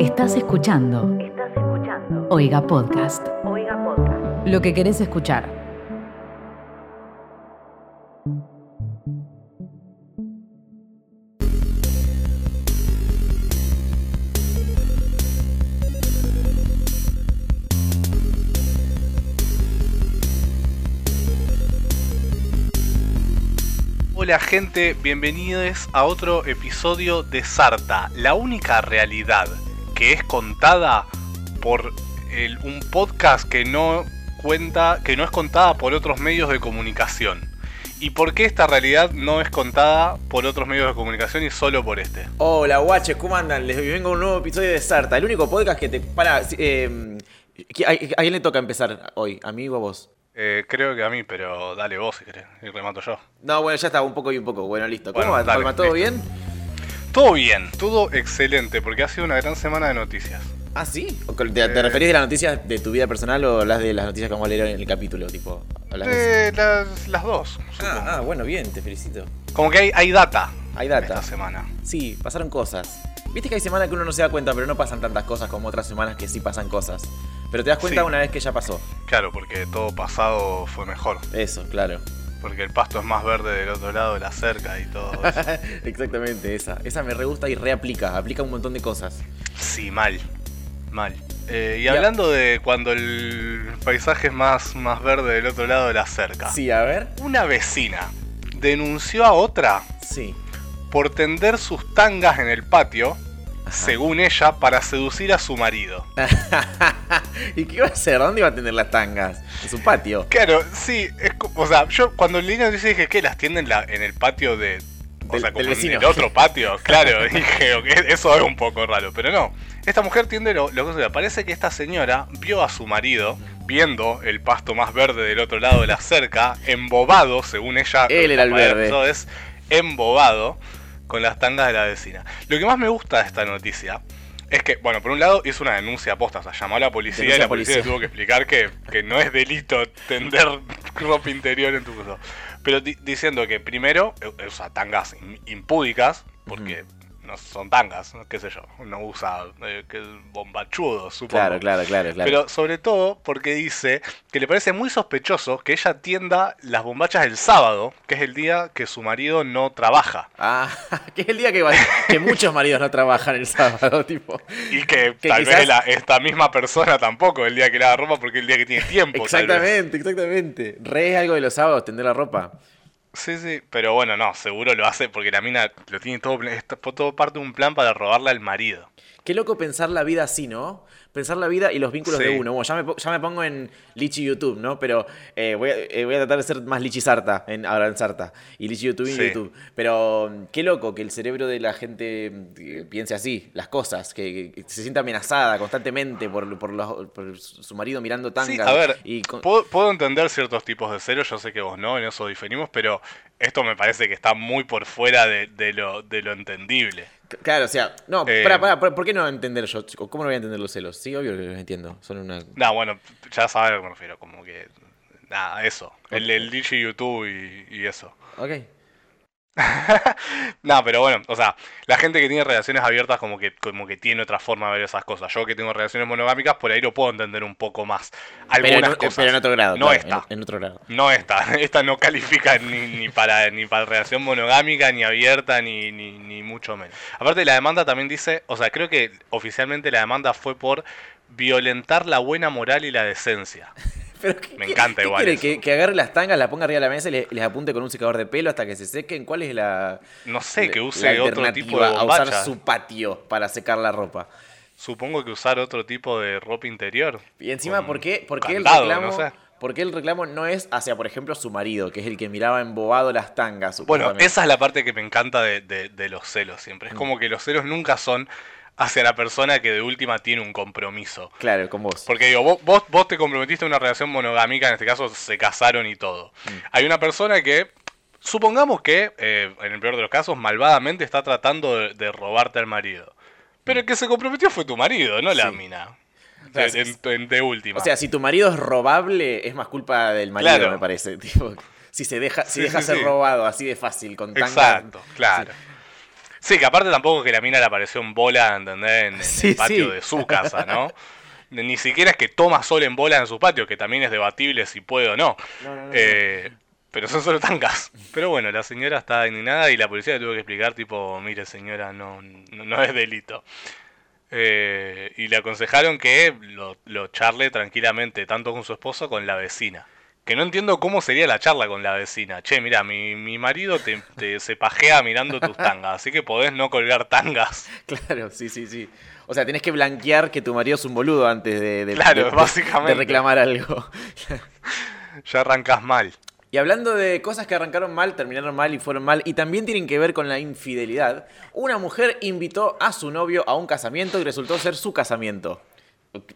Estás escuchando. Estás escuchando. Oiga Podcast. Oiga Podcast. Lo que querés escuchar. Hola gente, bienvenidos a otro episodio de Sarta, la única realidad que es contada por el- un podcast que no cuenta, que no es contada por otros medios de comunicación. ¿Y por qué esta realidad no es contada por otros medios de comunicación y solo por este? Hola, guaches, ¿cómo andan? Les vengo a un nuevo episodio de Sarta, el único podcast que te. Para. eh, ¿a, a quién le toca empezar hoy? ¿A mí o a vos? Eh, creo que a mí, pero dale vos si querés, y remato yo. No, bueno, ya está, un poco y un poco. Bueno, listo. ¿Cómo va? ¿Todo bien? Todo bien, todo excelente, porque ha sido una gran semana de noticias. Ah, sí. ¿O ¿Te, te Eh. referís de las noticias de tu vida personal o las de las noticias que vamos a leer en el capítulo? Tipo, de- Eh, las, las dos. Ah, ah, bueno, bien, te felicito. Como que hay, hay data. Hay data. Esta semana. Sí, pasaron cosas. Viste que hay semanas que uno no se da cuenta, pero no pasan tantas cosas como otras semanas que sí pasan cosas. Pero te das cuenta Sí. una vez que ya pasó. Claro, porque todo pasado fue mejor. Eso, claro. Porque el pasto es más verde del otro lado de la cerca y todo eso. Exactamente, esa. Esa me re gusta y reaplica. Aplica un montón de cosas. Sí, mal. Mal. Eh, y Ya. hablando de cuando el paisaje es más, más verde del otro lado de la cerca. Sí, a ver. Una vecina denunció a otra Sí. por tender sus tangas en el patio, según ella, para seducir a su marido. ¿Y qué iba a hacer? ¿Dónde iba a tener las tangas? En su patio. Claro, sí, es o sea, yo cuando leí la noticia dije que las tienden la- en el patio de. O Del- sea, del como en vecino. el otro patio, claro, dije, ok, eso es un poco raro, pero no. Esta mujer tiende lo, lo que sea. Parece que esta señora vio a su marido viendo el pasto más verde del otro lado de la cerca, embobado, según ella. Él era el verde. Es embobado con las tangas de la vecina. Lo que más me gusta de esta noticia es que, bueno, por un lado hizo una denuncia aposta, o sea, llamó a la policía Denuncia y la policía, policía. tuvo que explicar que, que no es delito tender ropa interior en tu cosa. Pero di- diciendo que primero eh, usa tangas im- impúdicas, porque no son tangas, ¿no? qué sé yo, no usa eh, que bombachudo, supongo. Claro, claro, claro, claro. Pero sobre todo porque dice que le parece muy sospechoso que ella tienda las bombachas el sábado, que es el día que su marido no trabaja. Ah, que es el día que, muchos maridos no trabajan el sábado, tipo. Y que, Que tal quizás- vez la- esta misma persona tampoco el día que lava ropa porque es el día que tiene tiempo. Exactamente, exactamente. Re es algo de los sábados, tender la ropa. Sí, sí, pero bueno, no, seguro lo hace porque la mina lo tiene todo, todo parte de un plan para robarle al marido. Qué loco pensar la vida así, ¿no? Pensar la vida y los vínculos Sí. de uno. Bueno, ya me, ya me pongo en Lichi YouTube, ¿no? Pero eh, voy, a, eh, voy a tratar de ser más Lichi Sarta, en, ahora en Sarta. Y Lichi YouTube en Sí. YouTube. Pero mm, qué loco que el cerebro de la gente mm, piense así, las cosas, que, que se sienta amenazada constantemente por, por, los- por su marido mirando tangas. Sí, a ver, y con- puedo, puedo entender ciertos tipos de celos, yo sé que vos no, en eso diferimos, pero esto me parece que está muy por fuera de, de lo, de lo entendible. Claro, o sea, no, Eh, pará, pará, ¿por qué no entender yo? ¿Cómo no voy a entender los celos? Sí, obvio que los entiendo. Son una. No, bueno, ya sabes a lo que me refiero, como que... Nada, eso. El, el DJ YouTube y, y eso. Ok. no, pero bueno, o sea, la gente que tiene relaciones abiertas como que, como que tiene otra forma de ver esas cosas. Yo que tengo relaciones monogámicas, por ahí lo puedo entender un poco más. Pero Algunas en, cosas. pero en otro grado. No claro, esta. En, en otro grado. No esta, esta no califica ni, ni para ni para relación monogámica, ni abierta, ni, ni, ni mucho menos. Aparte la demanda también dice, o sea, creo que oficialmente la demanda fue por violentar la buena moral y la decencia. Pero ¿qué- Me encanta qué igual quiere? ¿Que, que agarre las tangas, la ponga arriba de la mesa y le- les apunte con un secador de pelo hasta que se sequen. ¿Cuál es la. No sé, que use otro tipo de a usar bombacha. su patio para secar la ropa? Supongo que usar otro tipo de ropa interior. Y encima, ¿por qué, por qué candado, el reclamo? no sé. ¿Por qué el reclamo no es hacia, por ejemplo, su marido, que es el que miraba embobado las tangas? Bueno, esa es la parte que me encanta de, de- de los celos siempre. Es Mm. como que los celos nunca son hacia la persona que de última tiene un compromiso. Claro, con vos. Porque digo, vos, vos, vos te comprometiste a una relación monogámica, en este caso se casaron y todo. Mm. Hay una persona que, supongamos que, eh, en el peor de los casos, malvadamente está tratando de, de robarte al marido. Pero el que se comprometió fue tu marido, no la Sí. mina. sea, De, en- en- de última. O sea, si tu marido es robable, es más culpa del marido, Claro. me parece. Tipo, si se deja, si Sí, deja sí, ser robado así de fácil, con tanga. Exacto, claro. Sí, que aparte tampoco que la mina le apareció en bola, ¿entendés? En, en Sí, el patio sí. de su casa, ¿no? Ni siquiera es que toma sol en bola en su patio, que también es debatible si puede o no. Eh, pero son solo tangas. Pero bueno, la señora está indignada y la policía le tuvo que explicar, tipo, mire señora, no, no, no es delito. Eh, y le aconsejaron que lo, lo charle tranquilamente, tanto con su esposo como con la vecina. Que no entiendo cómo sería la charla con la vecina. Che, mira, mi, mi marido te, te- se pajea mirando tus tangas, así que podés no colgar tangas. Claro, sí, sí, sí. O sea, tenés que blanquear que tu marido es un boludo antes de, de- Claro, de- básicamente. de reclamar algo. Ya arrancas mal. Y hablando de cosas que arrancaron mal, terminaron mal y fueron mal, y también tienen que ver con la infidelidad, una mujer invitó a su novio a un casamiento y resultó ser su casamiento.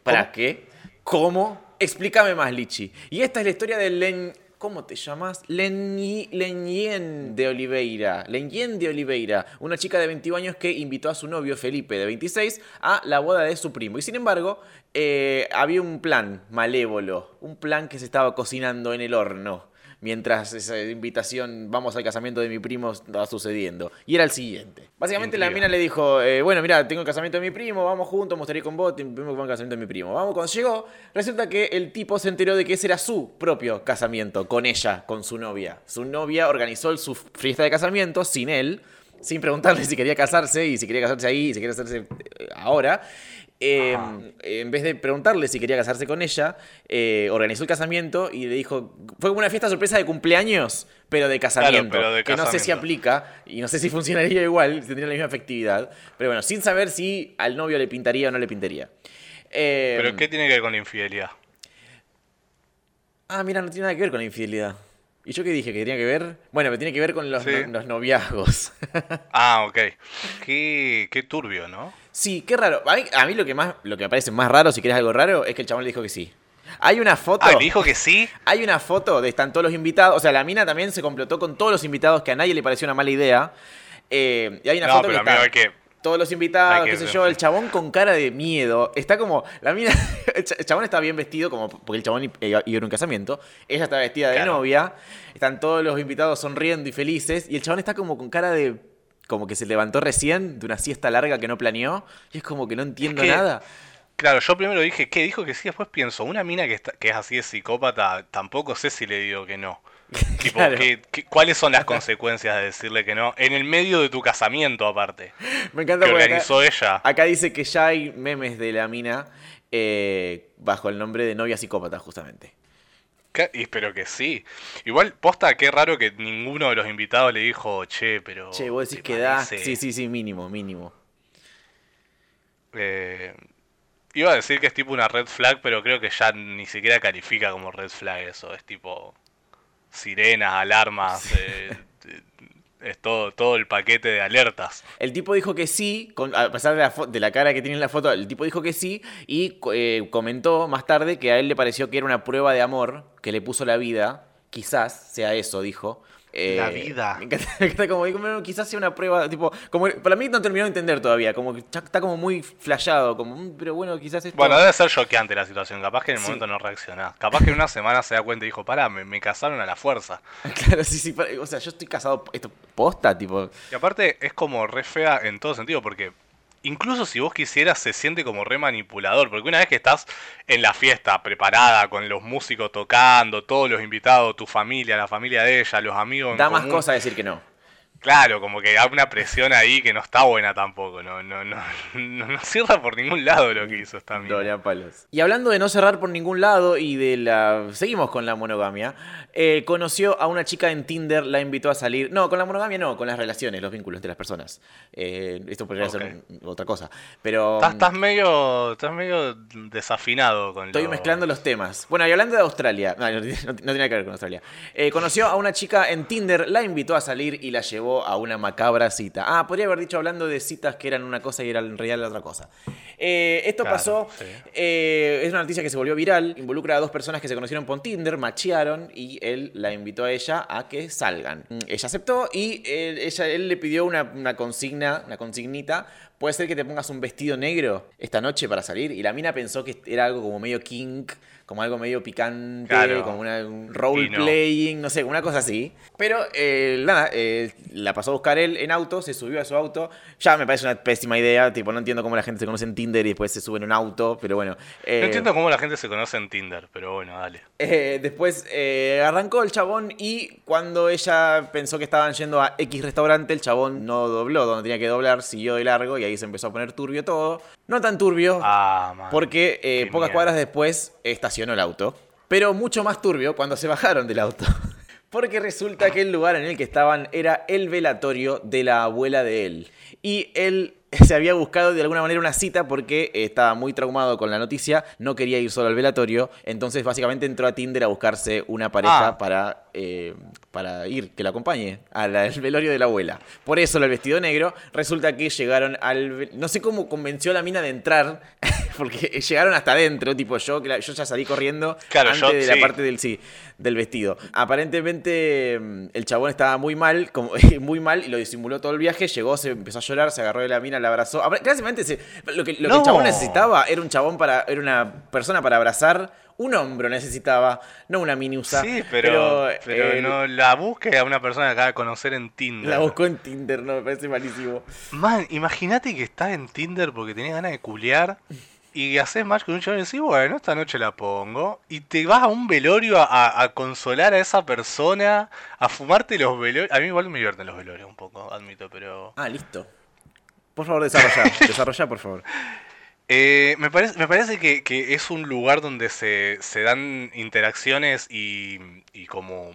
¿Para ¿Cómo? qué? ¿Cómo? Explícame más, Lichi. Y esta es la historia de Len... ¿Cómo te llamas? Lenyi- Lenyen de Oliveira. Lenyen de Oliveira, una chica de 21 años que invitó a su novio Felipe de 26 a la boda de su primo. Y sin embargo, eh, había un plan malévolo, un plan que se estaba cocinando en el horno mientras esa invitación, vamos al casamiento de mi primo, estaba sucediendo. Y era el siguiente. Básicamente la mina le dijo, eh, bueno, mira, tengo el casamiento de mi primo, vamos juntos, me gustaría ir con vos, tengo que ir al casamiento de mi primo. Vamos, cuando llegó, resulta que el tipo se enteró de que ese era su propio casamiento, con ella, con su novia. Su novia organizó su fiesta de casamiento sin él, sin preguntarle si quería casarse y si quería casarse ahí y si quería casarse eh, ahora. Eh, en vez de preguntarle si quería casarse con ella, eh, organizó el casamiento y le dijo, fue como una fiesta sorpresa de cumpleaños, pero de casamiento. pero de que no sé si casamiento. aplica y no sé si funcionaría igual, si tendría la misma efectividad. Pero bueno, sin saber si al novio le pintaría o no le pintaría. Eh, ¿Pero qué tiene que ver con la infidelidad? Ah, mira, no tiene nada que ver con la infidelidad. ¿Y yo qué dije? ¿Que tenía que ver? Bueno, me tiene que ver con los, Sí. no- los noviazgos. Ah, ok. Qué, qué turbio, ¿no? Sí, qué raro. A mí, a mí lo, que más, lo que me parece más raro, si querés algo raro, es que el chabón le dijo que sí. Hay una foto. Ah, le dijo que sí. Hay una foto de están todos los invitados. O sea, la mina también se complotó con todos los invitados que a nadie le pareció una mala idea. Eh, y hay una No, foto pero que está hay que. Todos los invitados, qué sé yo, el chabón con cara de miedo. Está como, la mina, el cha- el chabón está bien vestido, como porque el chabón iba a un casamiento. Ella está vestida de Claro. novia. Están todos los invitados sonriendo y felices. Y el chabón está como con cara de, como que se levantó recién de una siesta larga que no planeó. Y es como que no entiendo que- nada. Claro, yo primero dije, ¿qué? Dijo que sí, después pienso, una mina que, está- que es así de psicópata, tampoco sé si le digo que no. Tipo, Claro. ¿qué- qué- cuáles son las consecuencias de decirle que no? En el medio de tu casamiento, aparte. Me encanta Que porque acá- organizó ella. Acá dice que ya hay memes de la mina eh, bajo el nombre de novia psicópata, justamente. ¿Qué? Y espero que sí. Igual, posta, qué raro que ninguno de los invitados le dijo, che, pero... Che, vos decís ¿te que da. parece?". Sí, sí, sí, mínimo, mínimo. Eh, iba a decir que es tipo una red flag, pero creo que ya ni siquiera califica como red flag eso. Es tipo sirenas, alarmas, eh, eh, es todo, todo el paquete de alertas. El tipo dijo que sí, con- a pesar de la, de la cara que tiene en la foto, el tipo dijo que sí y eh, comentó más tarde que a él le pareció que era una prueba de amor que le puso la vida. Quizás sea eso, dijo. Eh, La vida. Me encanta, me encanta como, dijo, "Bueno, quizás sea una prueba, tipo, como, para mí no terminó de entender todavía, como que está como muy flashado, como, "Mm, pero bueno, quizás esto... Bueno, debe ser choqueante la situación. Capaz que en el Sí. momento no reaccionás. Capaz que en una semana se da cuenta y dijo, pará, me, me casaron a la fuerza. Claro, sí, sí, para- o sea, yo estoy casado, esto posta, tipo, Y aparte es como re fea en todo sentido, porque incluso si vos quisieras se siente como re manipulador, porque una vez que estás en la fiesta preparada, con los músicos tocando, todos los invitados, tu familia, la familia de ella, los amigos... en da más común, cosa decir que no. Claro, como que hay una presión ahí que no está buena tampoco, no, no, no, no, no cierra por ningún lado lo que hizo esta mina. Palos. Y hablando de no cerrar por ningún lado y de la... Seguimos con la monogamia. eh, conoció a una chica en Tinder, la invitó a salir... No, con la monogamia no, con las relaciones, los vínculos entre las personas. Eh, esto podría ser otra cosa. Pero... Estás, estás medio, estás medio desafinado con Estoy mezclando los temas. Bueno, y hablando de Australia, no, no, no tiene nada que ver con Australia. Eh, conoció a una chica en Tinder, la invitó a salir y la llevó a una macabra cita. Ah, podría haber dicho hablando de citas que eran una cosa y era en realidad la otra cosa. Eh, esto Claro, pasó, sí. eh, es una noticia que se volvió viral, involucra a dos personas que se conocieron por Tinder, machearon y él la invitó a ella a que salgan. Mm, Ella aceptó y él, ella, él le pidió una, una consigna, una consignita puede ser que te pongas un vestido negro esta noche para salir. Y la mina pensó que era algo como medio kink, como algo medio picante, Claro. como una, un role Y no. playing, no sé, una cosa así. Pero eh, nada, eh, la pasó a buscar él en auto, se subió a su auto. Ya me parece una pésima idea, tipo, no entiendo cómo la gente se conoce en Tinder y después se sube en un auto, pero bueno. eh, No entiendo cómo la gente se conoce en Tinder, pero bueno, dale. eh, después eh, arrancó el chabón y cuando ella pensó que estaban yendo a X restaurante, el chabón no dobló donde tenía que doblar, siguió de largo y ahí se empezó a poner turbio todo. No tan turbio, Ah, man. porque eh, pocas mierda. cuadras después estacionó el auto. Pero mucho más turbio cuando se bajaron del auto. Porque resulta que el lugar en el que estaban era el velatorio de la abuela de él. Y él se había buscado de alguna manera una cita porque estaba muy traumado con la noticia, no quería ir solo al velatorio, entonces básicamente entró a Tinder a buscarse una pareja Ah. para, eh, para ir, que la acompañe al velorio de la abuela. Por eso el vestido negro, resulta que llegaron al... No sé cómo convenció a la mina de entrar, porque llegaron hasta adentro, tipo yo, yo ya salí corriendo Claro, antes yo- de la sí. parte del sí, del vestido. Aparentemente mm, el chabón estaba muy mal, como, muy mal y lo disimuló todo el viaje, llegó, se empezó a llorar, se agarró de la mina, la abrazó. Claramente se- lo que, lo que el chabón necesitaba era un chabón para era una persona para abrazar, un hombro necesitaba, no una minusa. Sí, pero, pero, eh, no la busque a una persona que acaba de conocer en Tinder. la buscó en Tinder, no me parece malísimo. Man, imagínate que estás en Tinder porque tenés ganas de culiar y haces match con un chabón y decís, bueno, esta noche la pongo. Y te vas a un velorio a consolar a esa persona, a fumarte los velorios. A mí igual me divierten los velorios un poco, admito, pero... Ah, listo. Por favor, desarrolla, desarrolla, por favor. Eh, me parece, me parece que, que es un lugar donde se, se dan interacciones y, y como,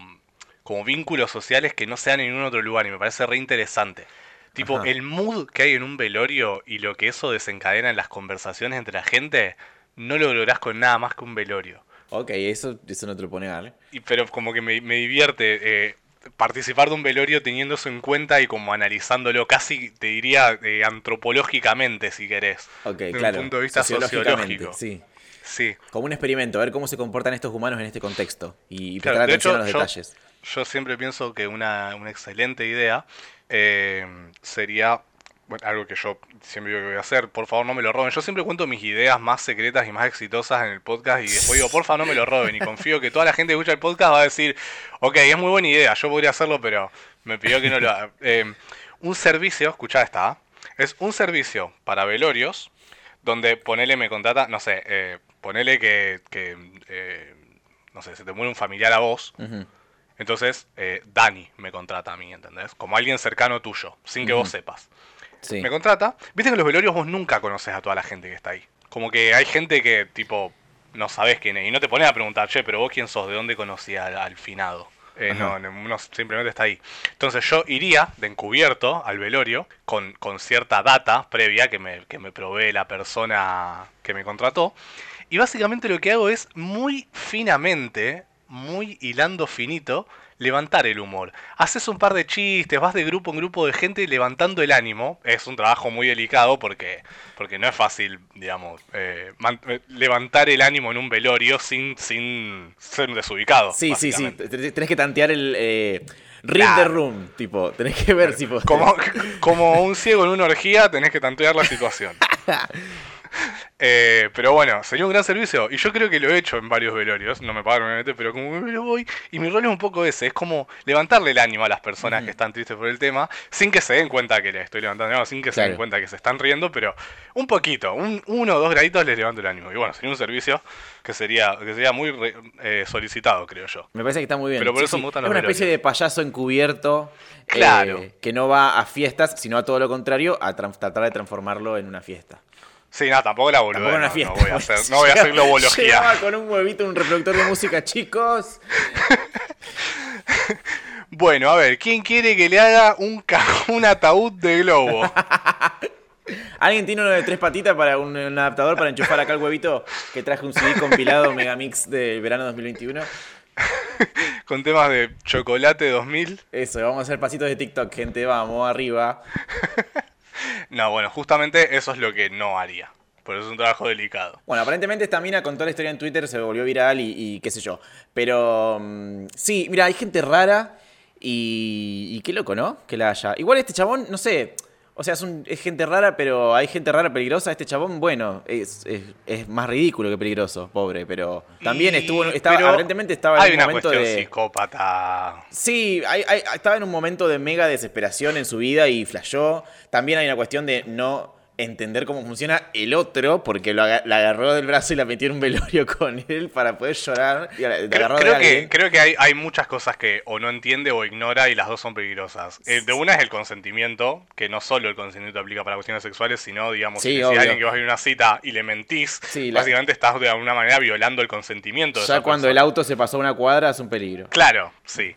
como vínculos sociales que no se dan en ningún otro lugar y me parece re interesante. Tipo, Ajá. el mood que hay en un velorio y lo que eso desencadena en las conversaciones entre la gente, no lo lográs con nada más que un velorio. Ok, eso, eso no te lo pone ¿eh? Y, pero como que me, me divierte eh, participar de un velorio teniendo eso en cuenta y como analizándolo casi, te diría, eh, antropológicamente, si querés. Ok, Desde un claro. punto de vista sociológico. Sí. Sí. Como un experimento, a ver cómo se comportan estos humanos en este contexto. Y, Claro, prestar de atención hecho, a los yo- detalles. Yo siempre pienso que una, una excelente idea eh, sería bueno, algo que yo siempre digo que voy a hacer. Por favor, no me lo roben. Yo siempre cuento mis ideas más secretas y más exitosas en el podcast y después digo, por favor, no me lo roben. Y confío que toda la gente que escucha el podcast va a decir, ok, es muy buena idea, yo podría hacerlo, pero me pidió que no lo haga. Eh, un servicio, escuchá esta, ¿ah? es un servicio para velorios donde ponele me contrata, no sé, eh, ponele que, que eh, no sé, se te muere un familiar a vos. Entonces, eh, Dani me contrata a mí, ¿entendés? Como alguien cercano tuyo, sin que vos sepas. Sí. Me contrata. Viste que en los velorios vos nunca conoces a toda la gente que está ahí. Como que hay gente que, tipo, no sabes quién es. Y no te pones a preguntar, che, pero vos quién sos, de dónde conocí al, al finado. Eh, no, no, uno simplemente está ahí. Entonces yo iría de encubierto al velorio con, con cierta data previa que me, que me provee la persona que me contrató. Y básicamente lo que hago es muy finamente, muy hilando finito, levantar el humor. Haces un par de chistes, vas de grupo en grupo de gente levantando el ánimo. Es un trabajo muy delicado porque, porque no es fácil, digamos, eh, eh, levantar el ánimo en un velorio sin, sin ser desubicado. Sí, sí, sí. Tenés que tantear el. Eh, read the room. Tipo, tenés que ver si. po- Como, como un ciego en una orgía, tenés que tantear la situación. Eh, pero bueno, sería un gran servicio. Y yo creo que lo he hecho en varios velorios. No me pagaron, obviamente, pero como me lo voy. Y mi rol es un poco ese: es como levantarle el ánimo a las personas que están tristes por el tema, sin que se den cuenta que les estoy levantando el ánimo, sin que se den cuenta que se están riendo, pero un poquito, un, uno o dos graditos les levanto el ánimo. Y bueno, sería un servicio que sería, que sería muy re- eh, solicitado, creo yo. Me parece que está muy bien. Pero por eso me gustan Es los una especie de payaso encubierto. eh, Claro. que no va a fiestas, sino a todo lo contrario, a tratar de transformarlo en una fiesta. Sí, no, tampoco la. Tampoco una no, fiesta. No voy a hacer, no voy a hacer globología. Con un huevito, un reproductor de música, chicos. Bueno, a ver, ¿quién quiere que le haga un, un ataúd de globo? ¿Alguien tiene uno de tres patitas para un, un adaptador para enchufar acá el huevito que traje un CD compilado Megamix del verano 2021? Con temas de chocolate 2000. Eso, vamos a hacer pasitos de TikTok, gente, vamos, arriba. No, bueno, justamente eso es lo que no haría. Por eso es un trabajo delicado. Bueno, aparentemente esta mina contó la historia en Twitter, se volvió viral y, qué sé yo. Pero mm, sí, mira, hay gente rara y, y qué loco, ¿no? Que la haya. Igual este chabón, no sé, O sea, es, un- es gente rara, pero hay gente rara peligrosa. Este chabón, bueno, es, es- es más ridículo que peligroso, pobre, pero también Y- estuvo, estaba, pero aparentemente estaba Hay en un una momento cuestión de... psicópata. Sí, hay- hay- estaba en un momento de mega desesperación en su vida y flashó. También hay una cuestión de no entender cómo funciona el otro, porque lo aga- la agarró del brazo y la metió en un velorio con él para poder llorar. Y la- la Creo, que, creo que hay, hay muchas cosas que o no entiende o ignora y las dos son peligrosas. Eh, de una es el consentimiento, que no solo el consentimiento aplica para cuestiones sexuales, sino, digamos, Sí, si a alguien que vas a ir a una cita y le mentís, Sí, la- básicamente estás de alguna manera violando el consentimiento. de Ya cuando el auto se pasó una cuadra es un peligro. Claro, sí.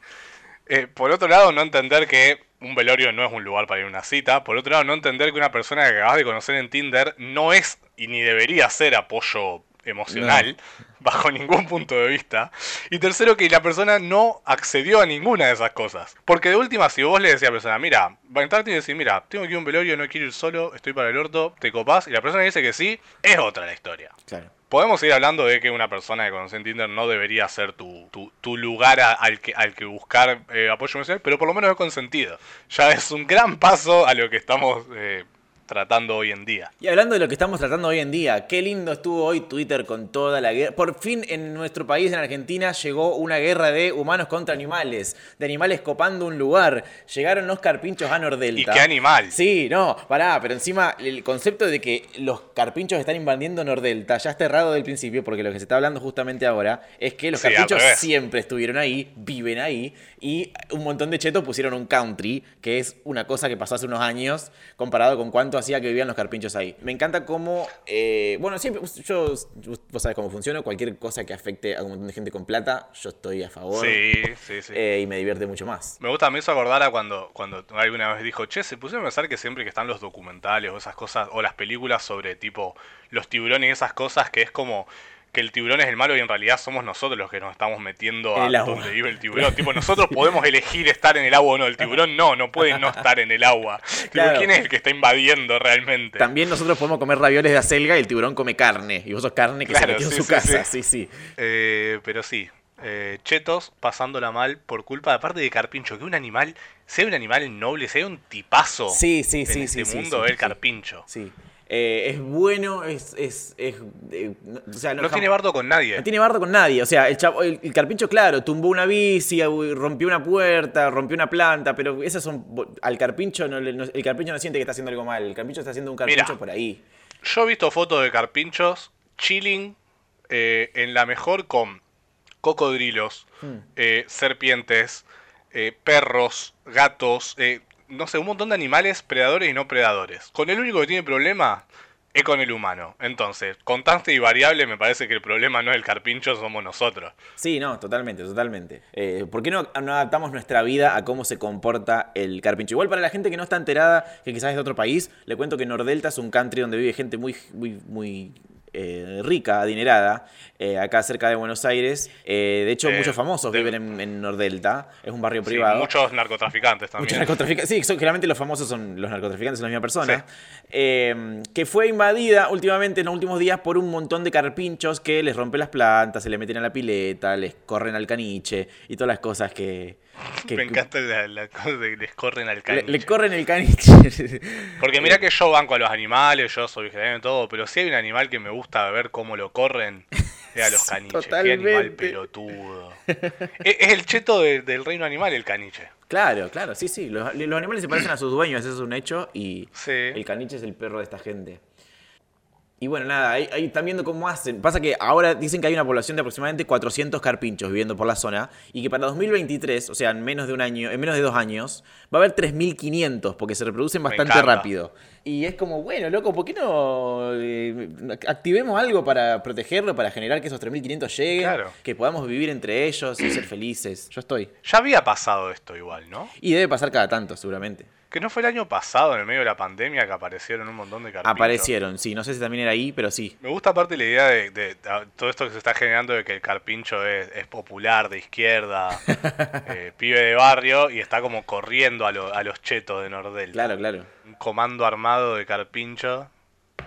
Eh, por otro lado, no entender que un velorio no es un lugar para ir a una cita. Por otro lado, no entender que una persona que acabas de conocer en Tinder no es y ni debería ser apoyo emocional, bajo ningún punto de vista. Y tercero, que la persona no accedió a ninguna de esas cosas. Porque de última, si vos le decís a la persona, mira, va a entrar y decir, mira, tengo que ir a un velorio, no quiero ir solo, estoy para el orto, te copás, y la persona dice que sí, es otra la historia. Claro. Podemos ir hablando de que una persona que conoce en Tinder no debería ser tu, tu, tu lugar al, que, al que buscar eh, apoyo emocional, pero por lo menos es consentido. Ya es un gran paso a lo que estamos eh, tratando hoy en día. Y hablando de lo que estamos tratando hoy en día, qué lindo estuvo hoy Twitter con toda la guerra. Por fin en nuestro país, en Argentina, llegó una guerra de humanos contra animales, de animales copando un lugar. Llegaron los carpinchos a Nordelta. Y qué animal. Sí, no, pará, pero encima el concepto de que los carpinchos están invadiendo Nordelta ya está errado del principio, porque lo que se está hablando justamente ahora es que los Sí, carpinchos siempre estuvieron ahí, viven ahí, y un montón de chetos pusieron un country, que es una cosa que pasó hace unos años, comparado con cuánto hacía que vivían los carpinchos ahí. Me encanta cómo, eh, bueno, siempre, yo, vos sabés cómo funciona, cualquier cosa que afecte a un montón de gente con plata, yo estoy a favor, Sí, sí, sí. eh, y me divierte mucho más. Me gusta, me hizo acordar a cuando, cuando alguna vez dijo, che, se pusieron a pensar que siempre que están los documentales o esas cosas, o las películas sobre tipo los tiburones y esas cosas, que es como que el tiburón es el malo y en realidad somos nosotros los que nos estamos metiendo En a donde vive el tiburón. tipo, nosotros podemos elegir estar en el agua o no, el tiburón no, no puede no estar en el agua. Tipo. ¿quién es el que está invadiendo realmente? También nosotros podemos comer ravioles de acelga y el tiburón come carne, y vos sos carne que se metió en su sí, casa, sí. sí, sí. Eh, pero sí, eh, chetos pasándola mal por culpa, aparte de Carpincho, que un animal, hay un animal noble, hay un tipazo Sí, sí, en sí, este sí, mundo, sí, el. Carpincho. Sí. Eh, es bueno, es. es, es eh, no- o sea, No, tiene bardo con nadie. No tiene bardo con nadie. O sea, el, chavo- el, el carpincho, claro, tumbó una bici, rompió una puerta, rompió una planta, pero esas son. Al carpincho, no, el carpincho no siente que está haciendo algo mal. El carpincho está haciendo un carpincho por ahí. Yo he visto fotos de carpinchos chilling eh, en la mejor con cocodrilos, Hmm. serpientes, perros, gatos, no sé, un montón de animales predadores y no predadores. Con el único que tiene problema es con el humano. Entonces, constante y variable, me parece que el problema no es el carpincho, somos nosotros. Sí, no, totalmente, totalmente. Eh, ¿Por qué no, no adaptamos nuestra vida a cómo se comporta el carpincho? Igual para la gente que no está enterada, que quizás es de otro país, le cuento que Nordelta es un country donde vive gente muy, muy, muy eh, rica, adinerada, eh, acá cerca de Buenos Aires. Eh, de hecho, muchos famosos de- viven en, en Nordelta, es un barrio Sí, privado. muchos narcotraficantes también. Muchos narcotraficantes. Sí, son- generalmente los famosos son los narcotraficantes, son la misma persona. Eh, que fue invadida últimamente en los últimos días por un montón de carpinchos que les rompen las plantas, se le meten a la pileta, les corren al caniche y todas las cosas que. Que- Me encanta la, la cosa de que les corren al caniche. le corren el caniche. Porque mira que yo banco a los animales, yo soy vegetariano y todo, pero si hay un animal que me gusta ver cómo lo corren, es a los caniches. Qué animal totalmente. pelotudo. es, es el cheto de- del reino animal, el caniche. Claro, claro, sí, sí. Los, los animales se parecen a sus dueños, eso es un hecho. Y Sí. el caniche es el perro de esta gente. Y bueno, nada, ahí, ahí están viendo cómo hacen. Pasa que ahora dicen que hay una población de aproximadamente 400 carpinchos viviendo por la zona y que para 2023, o sea, en menos de un año, en menos de dos años, va a haber 3.500 porque se reproducen bastante rápido. Y es como, bueno, loco, ¿por qué no eh, activemos algo para protegerlo, para generar que esos 3.500 lleguen, Claro. que podamos vivir entre ellos y ser felices? Yo estoy. Ya había pasado esto igual, ¿no? Y debe pasar cada tanto, seguramente. Que no fue el año pasado, en el medio de la pandemia, que aparecieron un montón de carpinchos. Aparecieron, sí, no sé si también era ahí, pero sí. Me gusta aparte la idea de, de- de todo esto que se está generando de que el carpincho es, es popular, de izquierda, eh, pibe de barrio, y está como corriendo a, lo- a los chetos de Nordelta. Claro, claro. Un comando armado de carpincho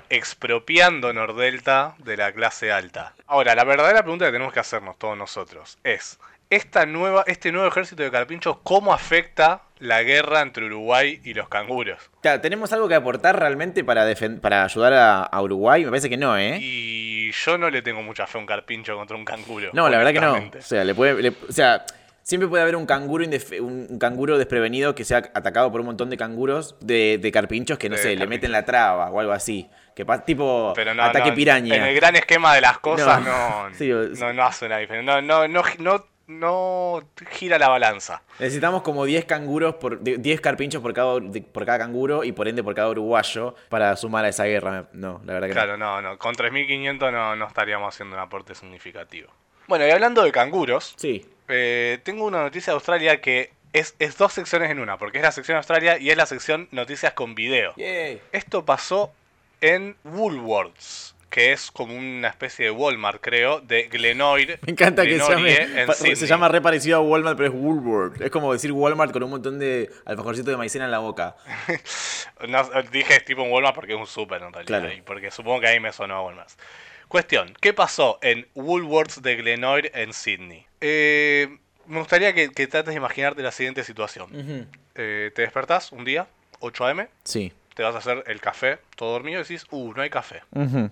expropiando Nordelta de la clase alta. Ahora, la verdadera pregunta que tenemos que hacernos todos nosotros es, esta nueva, este nuevo ejército de carpinchos, ¿cómo afecta la guerra entre Uruguay y los canguros? Claro, ¿tenemos algo que aportar realmente para, para ayudar a, a Uruguay? Me parece que no, ¿eh? Y yo no le tengo mucha fe a un carpincho contra un canguro. No, la verdad que no. O sea, le puede, le- o sea, siempre puede haber un canguro un, canguro desprevenido que sea atacado por un montón de canguros de, de carpinchos que no De sé, le meten la traba o algo así. Que tipo Pero no, ataque no, piraña. En el gran esquema de las cosas No. no, Sí, o- no, no hace una diferencia. No, no, no, no, no gira la balanza. Necesitamos como 10 canguros por de- 10 carpinchos por cada por cada canguro y por ende por cada uruguayo para sumar a esa guerra. No, la verdad que Claro, no, no. Con 3.500 no, no estaríamos haciendo un aporte significativo. Bueno, y hablando de canguros, no. Sí. eh, tengo una noticia de Australia que es, es dos secciones en una, porque es la sección Australia y es la sección noticias con video. Yay. Esto pasó en Woolworths, que es como una especie de Walmart, creo, de Glenoir. Me encanta que se llame. Se llama re parecido a Walmart, pero es Woolworth. Es como decir Walmart con un montón de alfajorcitos de maicena en la boca. No, dije tipo en Walmart porque es un super en realidad. Claro. Y porque supongo que ahí me sonó a Walmart. Cuestión, ¿qué pasó en Woolworths de Glenoir en Sydney? Eh, me gustaría que, que trates de imaginarte la siguiente situación. Eh, te despertás un día, 8 am, Sí. Te vas a hacer el café, todo dormido, y decís, uh, no hay café.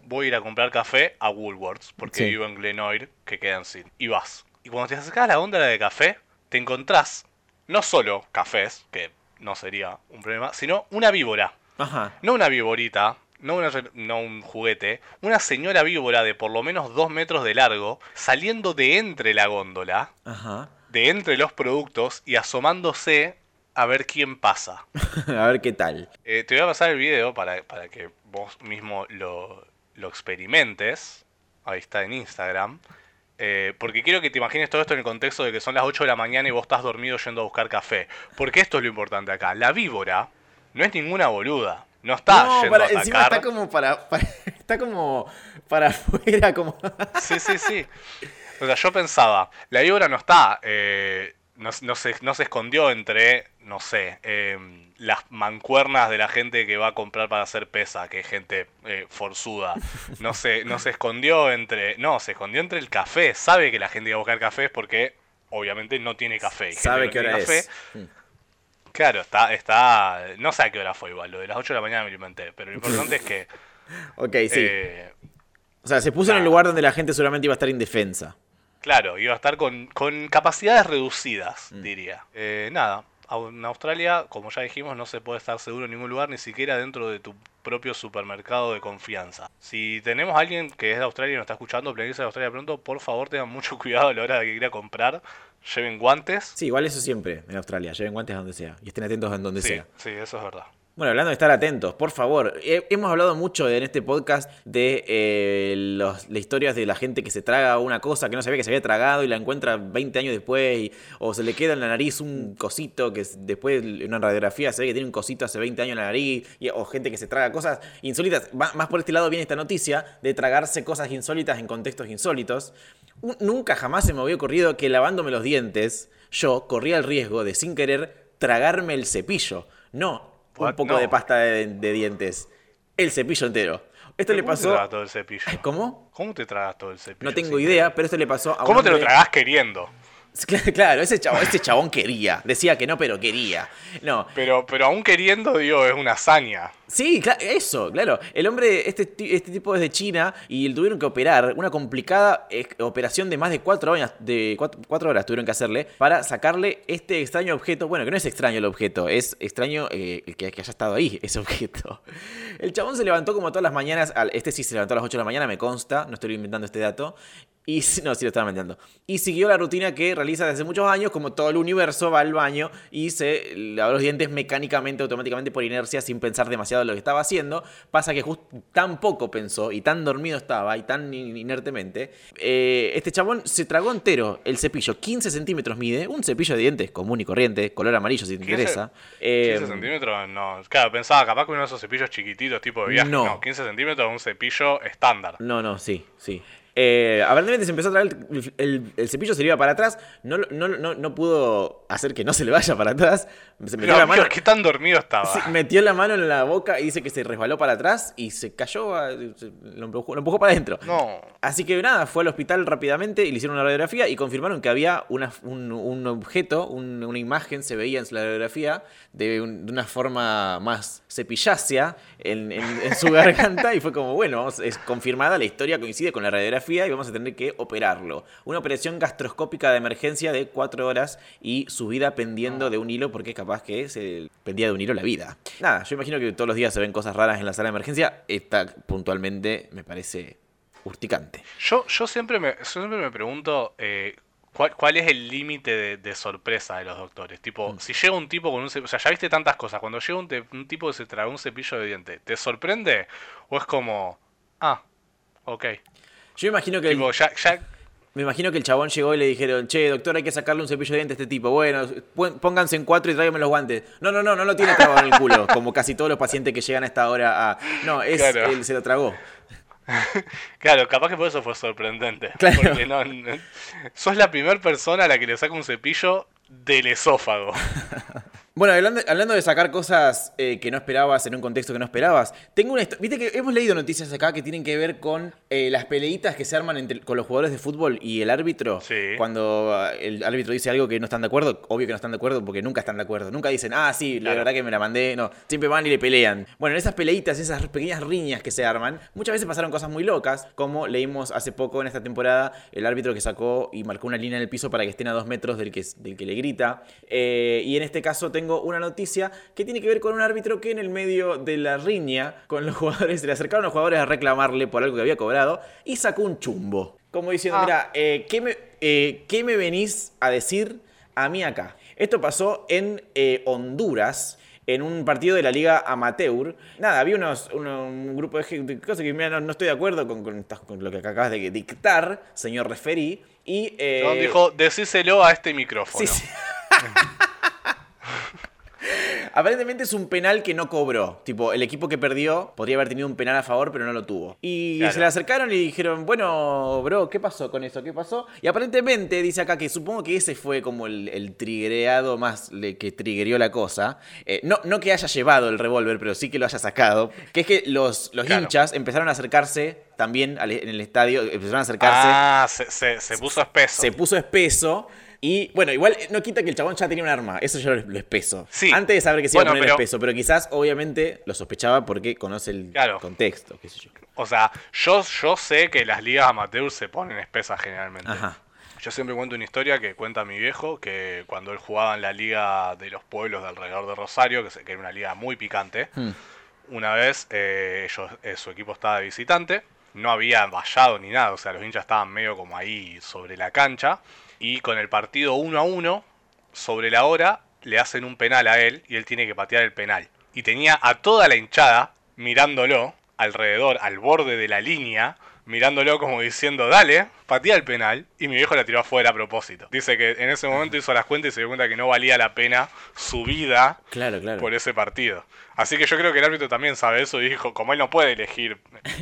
Voy a ir a comprar café a Woolworths, porque Sí. vivo en Glenoir, que queda en Sydney. Y vas. Y cuando te acercás a la góndola de café, te encontrás no solo cafés, que no sería un problema, sino una víbora. Ajá. No una víborita, no, una no un juguete, una señora víbora de por lo menos dos metros de largo, saliendo de entre la góndola, Ajá. de entre los productos y asomándose a ver quién pasa. a ver qué tal. Eh, te voy a pasar el video para, para que vos mismo lo, lo experimentes. Ahí está en Instagram. Eh, porque quiero que te imagines todo esto en el contexto de que son las 8 de la mañana y vos estás dormido yendo a buscar café. Porque esto es lo importante acá. La víbora no es ninguna boluda. No está no, yendo para- a atacar. encima está como para, para- está como para afuera, como Sí, sí, sí. O sea, yo pensaba, la víbora no está, eh, no, no se, no se escondió entre, no sé, em, las mancuernas de la gente que va a comprar para hacer pesa, que es gente eh, forzuda. No se, no se escondió entre, no, se escondió entre el café. Sabe que la gente iba a buscar café porque obviamente no tiene café. sabe qué hora café. es. Claro, está, está, no sé a qué hora fue igual, lo de las 8 de la mañana me lo inventé, pero lo importante es que... Ok, sí. eh, o sea, se puso en el lugar donde la gente seguramente iba a estar indefensa. Claro, iba a estar con, con capacidades reducidas, Mm. diría. Eh, nada, en Australia, como ya dijimos, no se puede estar seguro en ningún lugar, ni siquiera dentro de tu propio supermercado de confianza. Si tenemos a alguien que es de Australia y nos está escuchando, planifica de Australia pronto, por favor tengan mucho cuidado a la hora de ir a comprar. Lleven guantes. Sí, igual eso siempre en Australia. Lleven guantes a donde sea. Y estén atentos en donde Sí, sea. sí, eso es verdad. Bueno, hablando de estar atentos, por favor, he- hemos hablado mucho en este podcast de eh, las historias de la gente que se traga una cosa que no sabía que se había tragado y la encuentra 20 años después, o se le queda en la nariz un cosito que después en una radiografía se ve que tiene un cosito hace 20 años en la nariz, y- o gente que se traga cosas insólitas. Más por este lado viene esta noticia de tragarse cosas insólitas en contextos insólitos. Un- nunca jamás se me había ocurrido que lavándome los dientes, yo corría el riesgo de sin querer tragarme el cepillo. No, un poco No. de pasta de, de dientes. El cepillo entero. Esto le ¿Cómo te pasó. tragas todo el cepillo? ¿Cómo? ¿Cómo te tragas todo el cepillo? No tengo idea, pero esto le pasó a un ¿Cómo te lo tragás queriendo? Claro, ese chabón, ese chabón quería. Decía que no, pero quería. No. Pero, pero aún queriendo, digo, es una hazaña. Sí, cla- eso, claro. El hombre, este, este tipo es de China y tuvieron que operar una complicada eh, operación de más de cuatro horas, de cuatro, cuatro horas tuvieron que hacerle para sacarle este extraño objeto. Bueno, que no es extraño el objeto, es extraño eh, que, que haya estado ahí ese objeto. El chabón se levantó como todas las mañanas, al- este sí se levantó a las 8 de la mañana, me consta, no estoy inventando este dato. Y no, sí lo estaba inventando. Y siguió la rutina que realiza desde hace muchos años, como todo el universo, va al baño y se lava los dientes mecánicamente, automáticamente por inercia, sin pensar demasiado en lo que estaba haciendo. Pasa que justo tan poco pensó y tan dormido estaba y tan in- inertemente. eh, este chabón se tragó entero el cepillo, 15 centímetros mide, un cepillo de dientes común y corriente, color amarillo si te 15 interesa. Eh, 15 centímetros, no. Claro, pensaba capaz que uno de esos cepillos chiquititos, tipo de viaje. No. No, 15 centímetros es un cepillo estándar. No, no, sí, sí. Eh, aparentemente se empezó a traer el, el- el cepillo, se le iba para atrás. No, no, no, no pudo hacer que no se le vaya para atrás. Se metió Pero, la mano. ¿qué tan dormido estaba? Metió la mano en la boca y dice que se resbaló para atrás y se cayó, a- se- lo, empujó, lo empujó para adentro. No. Así que nada, fue al hospital rápidamente y le hicieron una radiografía y confirmaron que había una- un, un objeto, un- una imagen, se veía en la radiografía de, un- de una forma más cepillácea en, en- en su garganta y fue como, bueno, es confirmada, la historia coincide con la radiografía y vamos a tener que operarlo. Una operación gastroscópica de emergencia de cuatro horas y su vida pendiendo de un hilo porque capaz que se pendía de un hilo la vida. Nada, yo imagino que todos los días se ven cosas raras en la sala de emergencia. Esta puntualmente me parece urticante. Yo, yo, siempre, me, yo siempre me pregunto eh, ¿cuál, cuál es el límite de, de sorpresa de los doctores. Tipo, Mm. si llega un tipo con un cepillo, o sea, ya viste tantas cosas, cuando llega un, te- un tipo que se traga un cepillo de diente, ¿te sorprende? ¿O es como, ah, ok? Yo imagino que el, me imagino que el chabón llegó y le dijeron, che, doctor, hay que sacarle un cepillo de dientes a este tipo. Bueno, pónganse en cuatro y tráigame los guantes. No, no, no, no lo tiene trabado en el culo, como casi todos los pacientes que llegan a esta hora a. No, es Claro. él se lo tragó. claro, capaz que por eso fue sorprendente. Claro. Porque no, no- sos la primera persona a la que le saca un cepillo del esófago. Bueno, hablando, hablando de sacar cosas eh, que no esperabas en un contexto que no esperabas, tengo una Viste que hemos leído noticias acá que tienen que ver con eh, las peleitas que se arman entre, con los jugadores de fútbol y el árbitro. Sí. Cuando ah, el árbitro dice algo que no están de acuerdo, obvio que no están de acuerdo porque nunca están de acuerdo. Nunca dicen, ah, sí, la Claro. verdad que me la mandé. No, siempre van y le pelean. Bueno, en esas peleitas, esas pequeñas riñas que se arman, muchas veces pasaron cosas muy locas, como leímos hace poco en esta temporada el árbitro que sacó y marcó una línea en el piso para que estén a dos metros del que, del que le grita. Eh, y en este caso tengo una noticia que tiene que ver con un árbitro que en el medio de la riña con los jugadores, se le acercaron a los jugadores a reclamarle por algo que había cobrado y sacó un chumbo. Como diciendo, Ah. mira, eh, ¿qué, me, eh, ¿qué me venís a decir a mí acá? Esto pasó en eh, Honduras en un partido de la Liga Amateur. Nada, había unos, uno- un grupo de, gen- de cosas que mira, no, no estoy de acuerdo con, con lo que acabas de dictar, señor referí. Y, eh, dijo, decíselo a este micrófono. Sí, sí. Aparentemente es un penal que no cobró. Tipo, el equipo que perdió podría haber tenido un penal a favor, pero no lo tuvo. Y Claro. se le acercaron y dijeron, bueno, bro, ¿qué pasó con eso? ¿Qué pasó? Y aparentemente dice acá que supongo que ese fue como el, el triggereado más le- que triggerió la cosa. Eh, no, no que haya llevado el revólver, pero sí que lo haya sacado. Que es que los, los Claro. hinchas empezaron a acercarse también al- en el estadio, empezaron a acercarse Ah, se, se, se puso espeso. se puso espeso. Y bueno, igual no quita que el chabón ya tenía un arma. Eso yo lo, espeso. Sí. Antes de saber que se iba Bueno, a poner pero- espeso. Pero quizás, obviamente, lo sospechaba porque conoce el Claro. contexto. Qué sé yo. O sea, yo, yo sé que las ligas amateur se ponen espesas generalmente. Ajá. Yo siempre cuento una historia que cuenta mi viejo, que cuando él jugaba en la liga de los pueblos de alrededor de Rosario, que, era una liga muy picante, Hmm. una vez eh, ellos, eh, su equipo estaba de visitante, no había vallado ni nada, o sea, los hinchas estaban medio como ahí sobre la cancha, y con el partido 1 a 1, sobre la hora, le hacen un penal a él y él tiene que patear el penal. Y tenía a toda la hinchada mirándolo alrededor, al borde de la línea, mirándolo como diciendo, dale, patea el penal, y mi viejo la tiró afuera a propósito. Dice que en ese momento hizo las cuentas y se dio cuenta que no valía la pena su vida Claro, claro. por ese partido. Así que yo creo que el árbitro también sabe eso y dijo, como él no puede elegir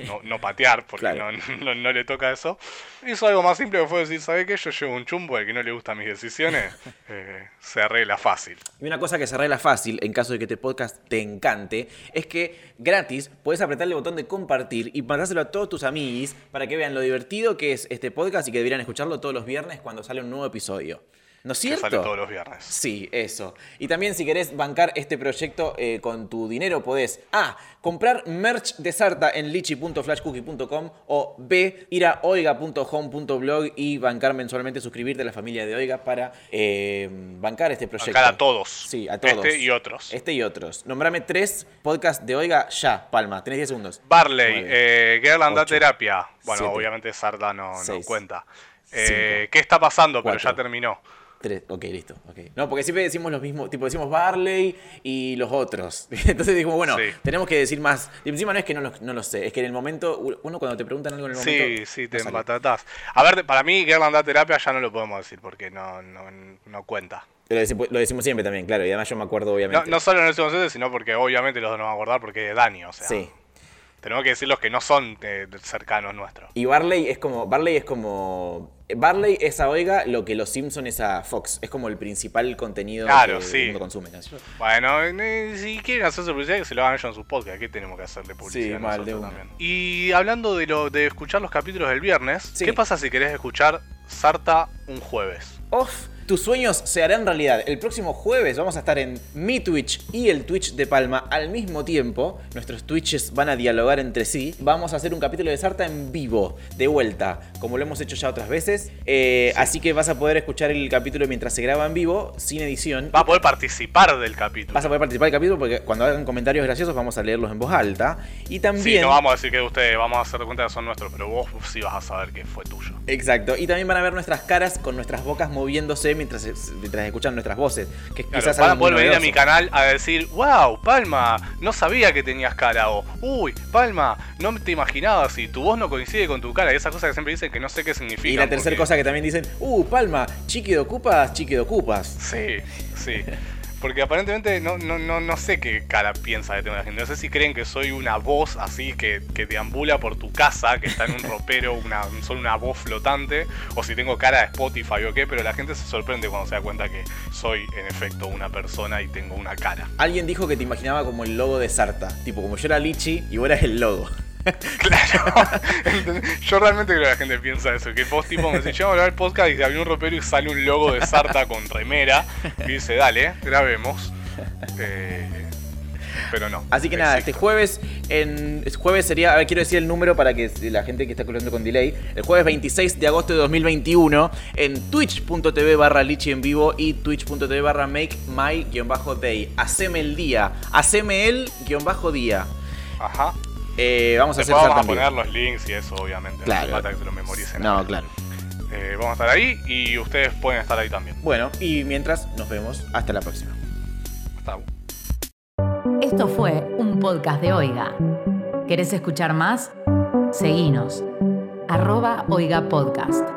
no, no patear, porque Claro. no, no- no le toca eso, hizo algo más simple que fue decir, ¿sabe qué? Yo llevo un chumbo, al que no le gustan mis decisiones, eh, se arregla fácil. Y una cosa que se arregla fácil en caso de que este podcast te encante es que gratis puedes apretarle el botón de compartir y mandárselo a todos tus amiguis para que vean lo divertido que es este podcast y que deberían escucharlo todos los viernes cuando sale un nuevo episodio. ¿No es Que cierto? sale todos los viernes. Sí, eso. Y también si querés bancar este proyecto eh, con tu dinero podés A. Comprar merch de Sarta en lichi.flashcookie.com o B. Ir a oiga.home.blog y bancar mensualmente, suscribirte a la familia de Oiga para eh, bancar este proyecto. Bancar a todos. Sí, a todos. Este y otros. Este y otros. Nombrame tres podcasts de Oiga ya, Palma. Tenés 10 segundos. Barley, eh, Girl and. Terapia. Bueno, Siete. obviamente Sarda no, no cuenta. Eh, ¿Qué está pasando? Pero ya terminó. Tres. Ok, listo. ok. No, porque siempre decimos los mismos, tipo decimos Barley y los otros. Entonces dijimos, bueno, Sí. tenemos que decir más. Y encima no es que no lo, no lo sé, es que en el momento, uno cuando te preguntan algo en el momento. Sí, sí, te empatatás. A ver, para mí Girl and That Terapia ya no lo podemos decir porque no, no, no cuenta. Lo decimos, lo decimos siempre también, claro, y además yo me acuerdo obviamente. no solo en el segundo sino porque obviamente los dos nos van a acordar porque es Dani, o sea. Sí. Tenemos que decir los que no son eh, cercanos nuestros. Y Barley es como. Barley es como. Barley es a Oiga lo que los Simpsons es a Fox. Es como el principal contenido Claro, que sí. el mundo consume. ¿no? Bueno, si quieren hacerse publicidad, que se lo hagan ellos en sus podcasts. ¿Qué tenemos que hacerle publicidad Sí, mal, de también? Y hablando de lo de escuchar los capítulos del viernes, Sí. ¿qué pasa si querés escuchar Sarta un jueves? Off. Tus sueños se harán realidad. El próximo jueves vamos a estar en mi Twitch y el Twitch de Palma al mismo tiempo. Nuestros Twitches van a dialogar entre sí. Vamos a hacer un capítulo de Sarta en vivo, de vuelta, como lo hemos hecho ya otras veces. Eh, Así que vas a poder escuchar el capítulo mientras se graba en vivo, sin edición. Va a poder participar del capítulo. Vas a poder participar del capítulo porque cuando hagan comentarios graciosos vamos a leerlos en voz alta. Y Sí, también... no vamos a decir que ustedes, vamos a hacer cuenta que son nuestros, pero vos sí vas a saber que fue tuyo. Exacto. Y también van a ver nuestras caras con nuestras bocas moviéndose mientras, mientras escuchan nuestras voces. Que Claro, quizás van a poder venir a mi canal a decir, wow, Palma, no sabía que tenías cara. O, uy, Palma, no te imaginaba si tu voz no coincide con tu cara. Y esas cosas que siempre dicen que no sé qué significa. Y la tercera cosa que también dicen, uh, Palma, chiqui de ocupas, chiqui de ocupas. Sí, sí. Porque aparentemente no, no, no, no sé qué cara piensa que tengo la gente. No sé si creen que soy una voz así que, que deambula por tu casa, que está en un ropero, una, solo una voz flotante, o si tengo cara de Spotify o qué, pero la gente se sorprende cuando se da cuenta que soy en efecto una persona y tengo una cara. Alguien dijo que te imaginaba como el logo de Sarta. Tipo, como yo era Lichi y vos eras el logo. Claro. Yo realmente creo que la gente piensa eso. Que vos tipo me decís, yo voy a grabar el podcast y se abrió un ropero y sale un logo de Sarta con remera. Y dice, dale, grabemos. Eh, pero no. Así que nada, este jueves, en jueves sería, a ver, quiero decir el número para que la gente que está escuchando con delay, el jueves 26 de agosto de 2021 en twitch.tv barra lichi en vivo y twitch.tv barra make my-day. Haceme el día, haceme el guion bajo día. Ajá. Eh, vamos a hacer vamos a poner los links y eso, obviamente. Claro. No hace falta que se lo memoricen. No, claro. Eh, vamos a estar ahí y ustedes pueden estar ahí también. Bueno, y mientras nos vemos, hasta la próxima. Hasta Esto fue un podcast de Oiga. ¿Querés escuchar más? Seguinos. Arroba Oiga Podcast.